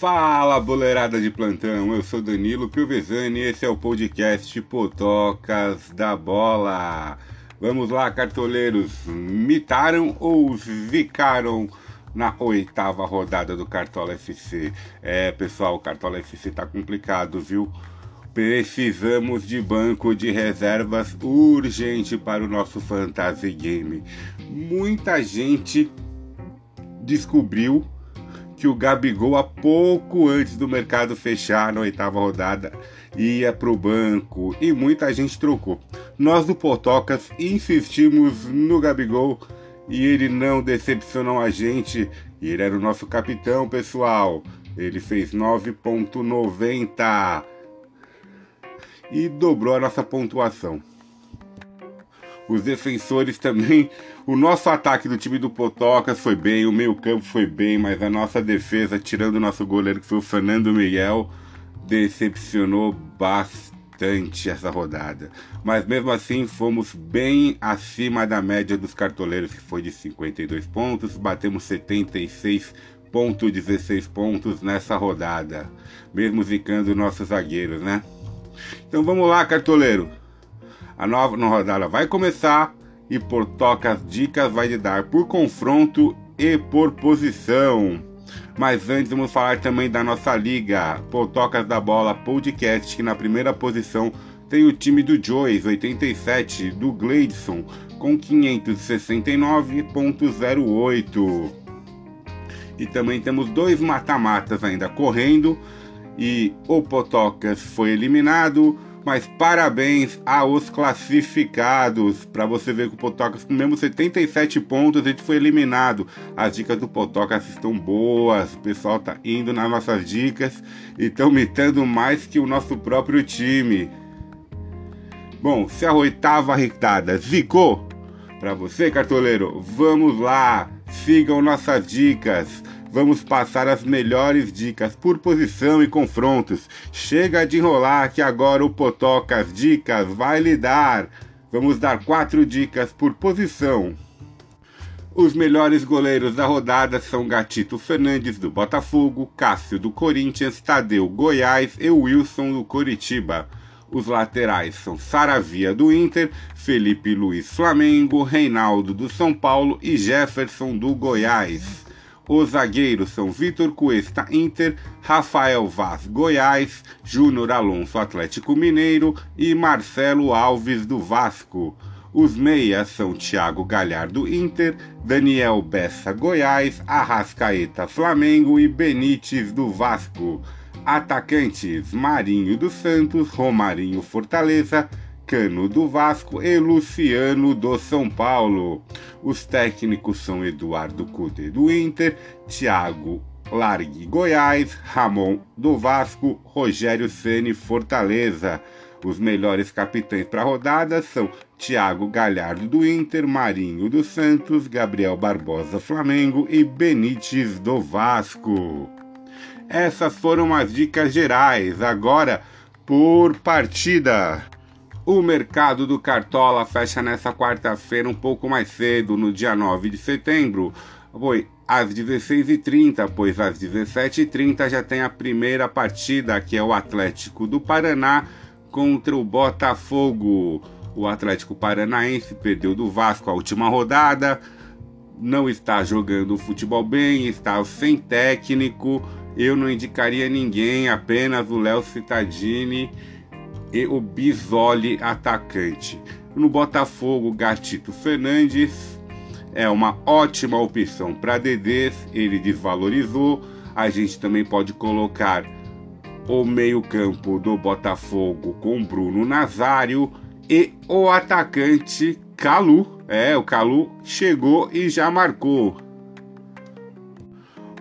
Fala, boleirada de plantão. Eu sou Danilo Piovesani e esse é o podcast Potocas da Bola. Vamos lá, cartoleiros. Mitaram ou zicaram na oitava rodada do Cartola FC? É, pessoal, o Cartola FC tá complicado, viu? Precisamos de banco de reservas urgente para o nosso fantasy game. Muita gente descobriu que o Gabigol, há pouco antes do mercado fechar na oitava rodada, ia para o banco e muita gente trocou. Nós do Potocas insistimos no Gabigol e ele não decepcionou a gente. Ele era o nosso capitão, pessoal. Ele fez 9,90 e dobrou a nossa pontuação os defensores também. O nosso ataque do time do Potocas foi bem, o meio-campo foi bem, mas a nossa defesa, tirando o nosso goleiro que foi o Fernando Miguel, decepcionou bastante essa rodada. Mas mesmo assim, fomos bem acima da média dos cartoleiros, que foi de 52 pontos, batemos 76,16 pontos nessa rodada, mesmo zicando nossos zagueiros, né? Então vamos lá, cartoleiro. A nova rodada vai começar e por toca as dicas vai lhe dar por confronto e por posição. Mas antes vamos falar também da nossa liga, Potocas da Bola Podcast, que na primeira posição tem o time do Joyce 87 do Gleidson com 569.08. E também temos dois mata-matas ainda correndo e o Potocas foi eliminado mas parabéns aos classificados. Para você ver que o Potocas, com mesmo 77 pontos, gente foi eliminado. As dicas do Potocas estão boas. O pessoal tá indo nas nossas dicas e estão mitando mais que o nosso próprio time. Bom, se a oitava rodada zicou para você, cartoleiro, vamos lá. Sigam nossas dicas vamos passar as melhores dicas por posição e confrontos. Chega de enrolar que agora o Potocas Dicas vai lhe dar. Vamos dar quatro dicas por posição. Os melhores goleiros da rodada são Gatito Fernandes do Botafogo, Cássio do Corinthians, Tadeu Goiás e Wilson do Coritiba. Os laterais são Saravia do Inter, Felipe Luiz Flamengo, Reinaldo do São Paulo e Jefferson do Goiás. Os zagueiros são Vitor Cuesta Inter, Rafael Vaz Goiás, Júnior Alonso Atlético Mineiro e Marcelo Alves do Vasco. Os meias são Thiago Galhardo Inter, Daniel Bessa Goiás, Arrascaeta Flamengo e Benítez do Vasco. Atacantes Marinho dos Santos, Romarinho Fortaleza, Cano do Vasco e Luciano do São Paulo. Os técnicos são Eduardo Cudê do Inter, Thiago Largue Goiás, Ramon do Vasco, Rogério Ceni Fortaleza. Os melhores capitães para a rodada são Thiago Galhardo do Inter, Marinho do Santos, Gabriel Barbosa Flamengo e Benítez do Vasco. Essas foram as dicas gerais. Agora, por partida. O mercado do Cartola fecha nessa quarta-feira um pouco mais cedo, no dia 9 de setembro. Foi às 16h30, pois às 17h30 já tem a primeira partida, que é o Atlético do Paraná contra o Botafogo. O Atlético Paranaense perdeu do Vasco a última rodada, não está jogando futebol bem, está sem técnico. Eu não indicaria ninguém, apenas o Léo Cittadini e o Bisoli atacante. No Botafogo, Gatito Fernandes é uma ótima opção para Dedês, ele desvalorizou. A gente também pode colocar o meio-campo do Botafogo com Bruno Nazário e o atacante Calu. É, o Calu chegou e já marcou.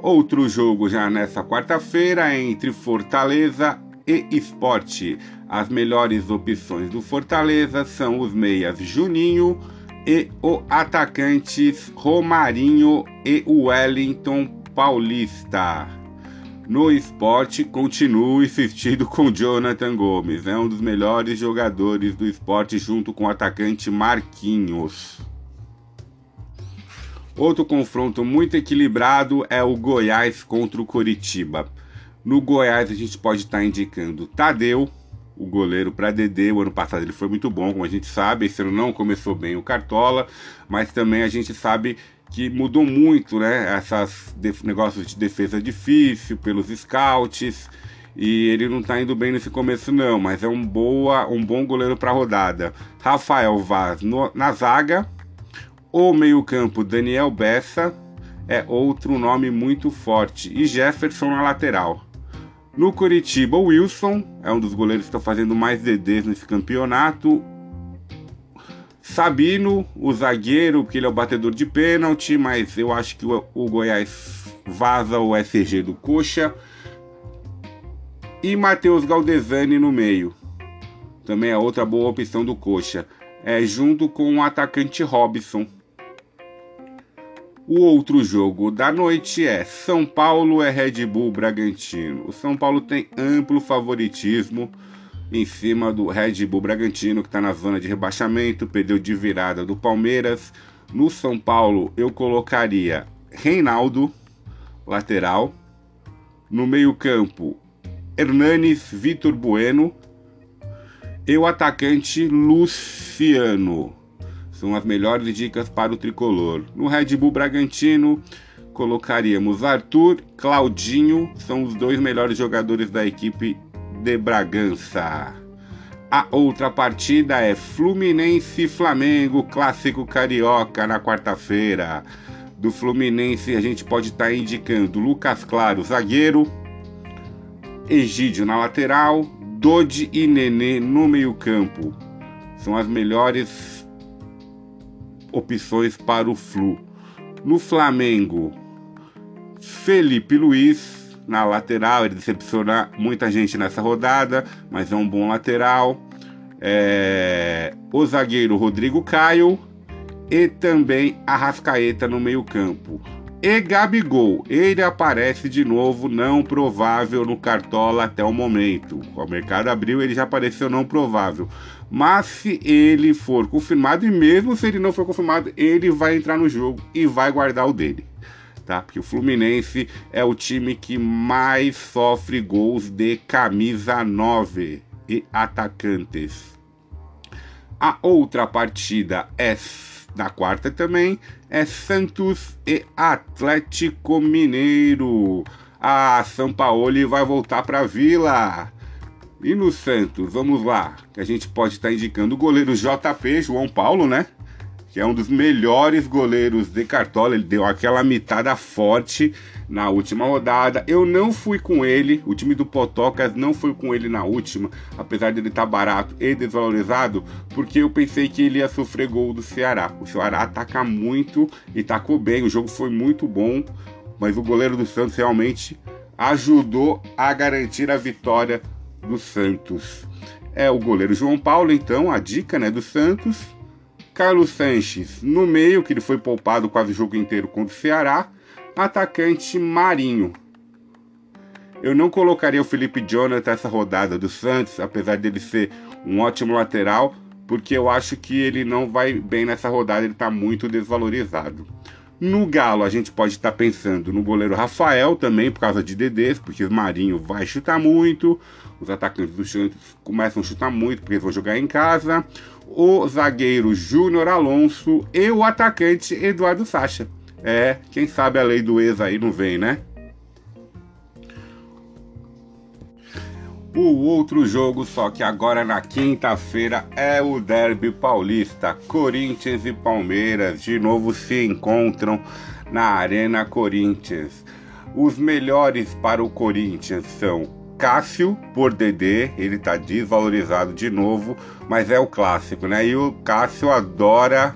Outro jogo já nessa quarta-feira entre Fortaleza e Esporte. As melhores opções do Fortaleza são os meias Juninho e o atacantes Romarinho e Wellington Paulista. No esporte, continue insistindo com Jonathan Gomes, é um dos melhores jogadores do esporte, junto com o atacante Marquinhos. Outro confronto muito equilibrado é o Goiás contra o Coritiba. No Goiás a gente pode estar indicando Tadeu, o goleiro para DD. O ano passado ele foi muito bom, como a gente sabe. Esse ano não começou bem o Cartola, mas também a gente sabe que mudou muito, né? Esses negócios de defesa difícil pelos scouts. E ele não tá indo bem nesse começo, não, mas é um, boa, um bom goleiro para rodada. Rafael Vaz no, na zaga. O meio-campo, Daniel Bessa, é outro nome muito forte. E Jefferson na lateral. No Curitiba, o Wilson é um dos goleiros que está fazendo mais DDs nesse campeonato. Sabino, o zagueiro, porque ele é o batedor de pênalti, mas eu acho que o, Goiás vaza o SG do Coxa. E Matheus Galdesani no meio. Também é outra boa opção do Coxa. É junto com o atacante Robson. O outro jogo da noite é São Paulo é Red Bull Bragantino. O São Paulo tem amplo favoritismo em cima do Red Bull Bragantino, que está na zona de rebaixamento, perdeu de virada do Palmeiras. No São Paulo, eu colocaria Reinaldo, lateral. No meio-campo, Hernanes Vitor Bueno. E o atacante Luciano. São as melhores dicas para o tricolor. No Red Bull Bragantino, colocaríamos Arthur, Claudinho, são os dois melhores jogadores da equipe de Bragança. A outra partida é Fluminense Flamengo, clássico carioca na quarta-feira. Do Fluminense a gente pode estar tá indicando Lucas Claro, zagueiro, Egídio na lateral, Dodi e Nenê no meio-campo. São as melhores opções para o Flu. No Flamengo, Felipe Luiz na lateral, ele decepciona muita gente nessa rodada, mas é um bom lateral. É... O zagueiro Rodrigo Caio e também Arrascaeta no meio-campo. E Gabigol, ele aparece de novo não provável no Cartola até o momento. O mercado abriu, ele já apareceu não provável. Mas se ele for confirmado, e mesmo se ele não for confirmado, ele vai entrar no jogo e vai guardar o dele. Tá? Porque o Fluminense é o time que mais sofre gols de camisa 9 e atacantes. A outra partida é na quarta também é Santos e Atlético Mineiro. A São Paulo vai voltar para a Vila. E no Santos, vamos lá, que a gente pode estar indicando o goleiro JP, João Paulo, né? Que é um dos melhores goleiros de Cartola. Ele deu aquela mitada forte na última rodada. Eu não fui com ele, o time do Potocas não foi com ele na última, apesar de ele estar barato e desvalorizado, porque eu pensei que ele ia sofrer gol do Ceará. O Ceará ataca muito e tacou bem, o jogo foi muito bom, mas o goleiro do Santos realmente ajudou a garantir a vitória do Santos. É o goleiro João Paulo, então, a dica né, do Santos. Carlos Sanches no meio, que ele foi poupado quase o jogo inteiro contra o Ceará atacante Marinho. Eu não colocaria o Felipe Jonathan essa rodada do Santos, apesar dele ser um ótimo lateral, porque eu acho que ele não vai bem nessa rodada, ele está muito desvalorizado. No Galo, a gente pode estar tá pensando no goleiro Rafael também, por causa de DDs, porque o Marinho vai chutar muito, os atacantes do Santos começam a chutar muito, porque eles vão jogar em casa, o zagueiro Júnior Alonso e o atacante Eduardo Sacha. É, quem sabe a lei do ex aí não vem, né? O outro jogo, só que agora na quinta-feira, é o Derby Paulista. Corinthians e Palmeiras de novo se encontram na Arena Corinthians. Os melhores para o Corinthians são Cássio por DD, ele tá desvalorizado de novo, mas é o clássico, né? E o Cássio adora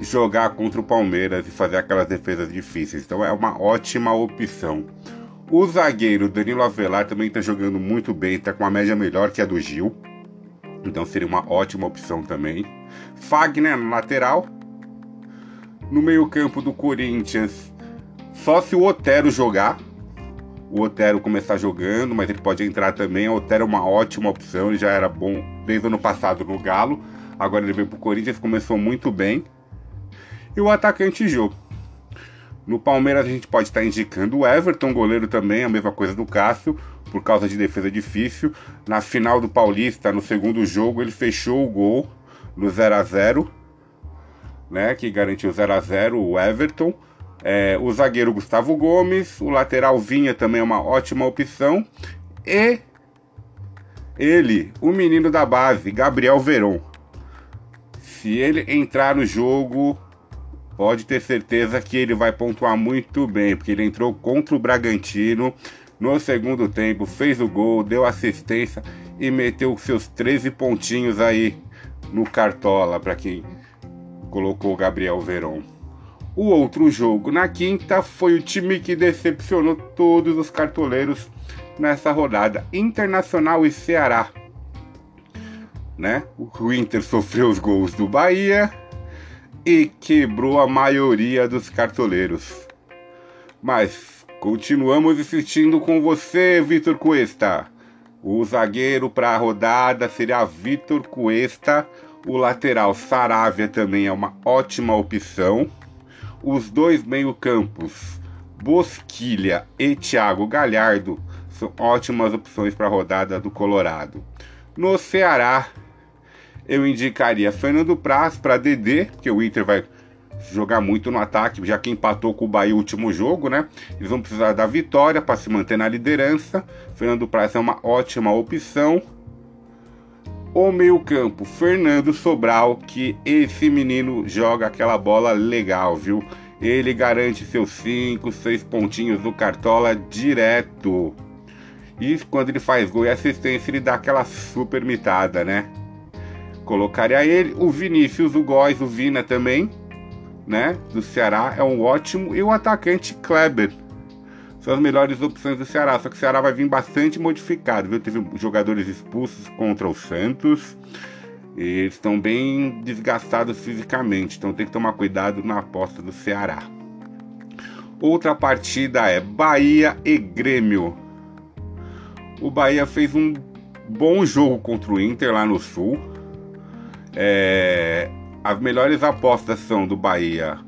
jogar contra o Palmeiras e fazer aquelas defesas difíceis. Então é uma ótima opção. O zagueiro Danilo Avelar também está jogando muito bem, está com uma média melhor que a do Gil. Então seria uma ótima opção também. Fagner no lateral. No meio-campo do Corinthians, só se o Otero jogar. O Otero começar jogando, mas ele pode entrar também. O Otero é uma ótima opção, ele já era bom desde o ano passado no Galo. Agora ele veio para o Corinthians, começou muito bem e o atacante Jô. No Palmeiras a gente pode estar indicando o Everton, goleiro também, a mesma coisa do Cássio, por causa de defesa difícil. Na final do Paulista, no segundo jogo, ele fechou o gol no 0 a 0 né, que garantiu 0 a 0 o Everton. É, o zagueiro Gustavo Gomes, o lateral Vinha também é uma ótima opção. E ele, o menino da base, Gabriel Veron. Se ele entrar no jogo, pode ter certeza que ele vai pontuar muito bem, porque ele entrou contra o Bragantino no segundo tempo, fez o gol, deu assistência e meteu seus 13 pontinhos aí no Cartola, para quem colocou o Gabriel Veron. O outro jogo na quinta foi o time que decepcionou todos os cartoleiros nessa rodada: Internacional e Ceará. Né? O Inter sofreu os gols do Bahia e quebrou a maioria dos cartoleiros. Mas continuamos insistindo com você, Vitor Cuesta. O zagueiro para a rodada seria Vitor Cuesta. O lateral Saravia também é uma ótima opção. Os dois meio-campos, Bosquilha e Thiago Galhardo, são ótimas opções para a rodada do Colorado. No Ceará, eu indicaria Fernando Praz para DD, porque o Inter vai jogar muito no ataque, já que empatou com o Bahia o último jogo, né? Eles vão precisar da vitória para se manter na liderança. Fernando Praz é uma ótima opção. O meio-campo, Fernando Sobral, que esse menino joga aquela bola legal, viu? Ele garante seus 5, 6 pontinhos do Cartola direto. E quando ele faz gol e assistência, ele dá aquela super mitada, né? Colocaria ele, o Vinícius, o Góis, o Vina também, né? Do Ceará é um ótimo. E o atacante Kleber. São as melhores opções do Ceará. Só que o Ceará vai vir bastante modificado, viu? Teve jogadores expulsos contra o Santos. E eles estão bem desgastados fisicamente. Então tem que tomar cuidado na aposta do Ceará. Outra partida é Bahia e Grêmio. O Bahia fez um bom jogo contra o Inter lá no Sul é, as melhores apostas são do Bahia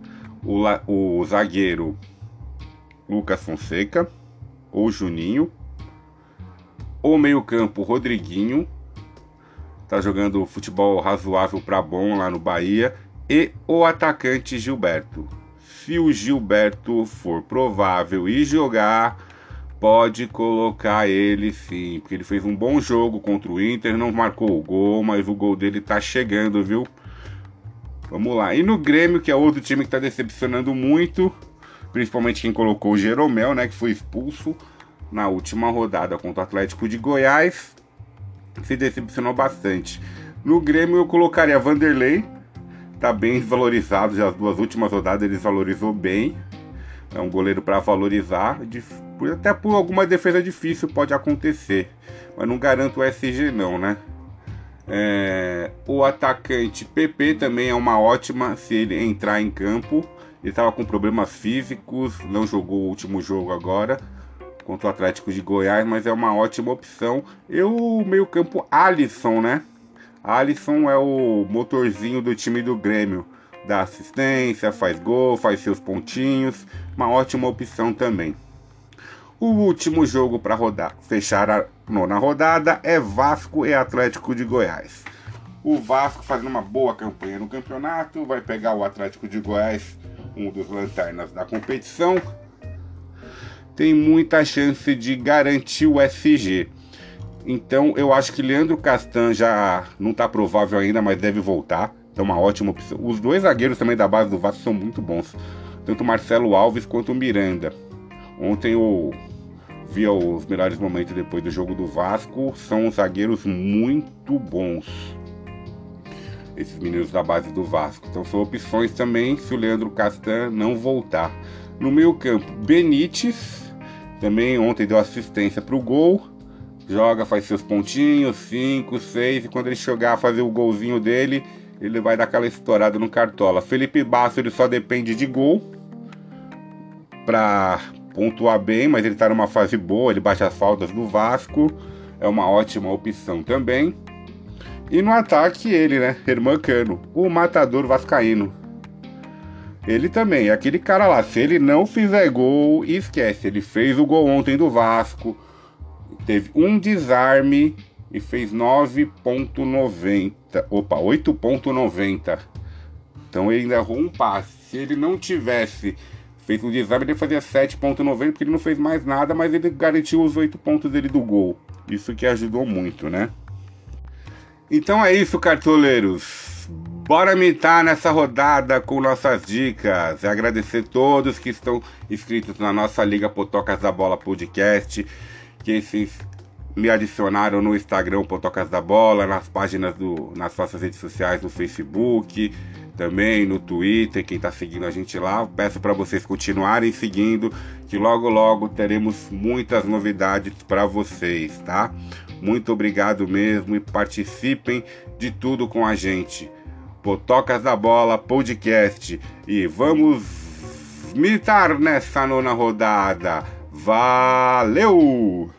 o, o zagueiro Lucas Fonseca ou Juninho. O meio-campo Rodriguinho. Tá jogando futebol razoável para bom lá no Bahia. E o atacante Gilberto. Se o Gilberto for provável e jogar, pode colocar ele sim, porque ele fez um bom jogo contra o Inter, não marcou o gol, mas o gol dele tá chegando, viu? Vamos lá. E no Grêmio, que é outro time que tá decepcionando muito, principalmente quem colocou o Jeromel, né, que foi expulso na última rodada contra o Atlético de Goiás, se decepcionou bastante. No Grêmio eu colocaria Vanderlei, tá bem desvalorizado, já as duas últimas rodadas ele desvalorizou bem. É um goleiro para valorizar, até por alguma defesa difícil pode acontecer, mas não garanto o SG não, né? É, o atacante PP também é uma ótima se ele entrar em campo. Ele estava com problemas físicos, não jogou o último jogo agora contra o Atlético de Goiás, mas é uma ótima opção. E o meio-campo Alisson, né? Alisson é o motorzinho do time do Grêmio dá assistência, faz gol, faz seus pontinhos, uma ótima opção também. O último jogo para rodar, fechar a nona rodada é Vasco e Atlético de Goiás. O Vasco fazendo uma boa campanha no campeonato, vai pegar o Atlético de Goiás, um dos lanternas da competição. Tem muita chance de garantir o SG. Então eu acho que Leandro Castan já não está provável ainda, mas deve voltar é uma ótima opção. Os dois zagueiros também da base do Vasco são muito bons. Tanto o Marcelo Alves quanto o Miranda. Ontem eu vi os melhores momentos depois do jogo do Vasco. São zagueiros muito bons. Esses meninos da base do Vasco. Então são opções também se o Leandro Castan não voltar. No meio campo, Benítez. Também ontem deu assistência para o gol. Joga, faz seus pontinhos, 5, 6. E quando ele chegar a fazer o golzinho dele, ele vai dar aquela estourada no Cartola. Felipe Basso ele só depende de gol para pontuar bem, mas ele está numa fase boa, ele bate as faltas do Vasco, é uma ótima opção também. E no ataque ele, né, Herman Cano, o matador vascaíno. ele também, aquele cara lá, se ele não fizer gol, esquece. Ele fez o gol ontem do Vasco, teve um desarme e fez 9.90. Opa, 8.90. Então ele ainda errou um passe. Se ele não tivesse feito um desarme, ele fazia 7.90, porque ele não fez mais nada, mas ele garantiu os 8 pontos dele do gol. Isso que ajudou muito, né? Então é isso, cartoleiros. Bora mitar nessa rodada com nossas dicas. Agradecer todos que estão inscritos na nossa Liga Potocas da Bola Podcast, que esses me adicionaram no Instagram Potocas da Bola, nas páginas do, nas nossas redes sociais, no Facebook, também no Twitter, quem está seguindo a gente lá. Peço para vocês continuarem seguindo, que logo logo teremos muitas novidades para vocês, tá? Muito obrigado mesmo e participem de tudo com a gente. Potocas da Bola Podcast. E vamos militar nessa nona rodada. Valeu!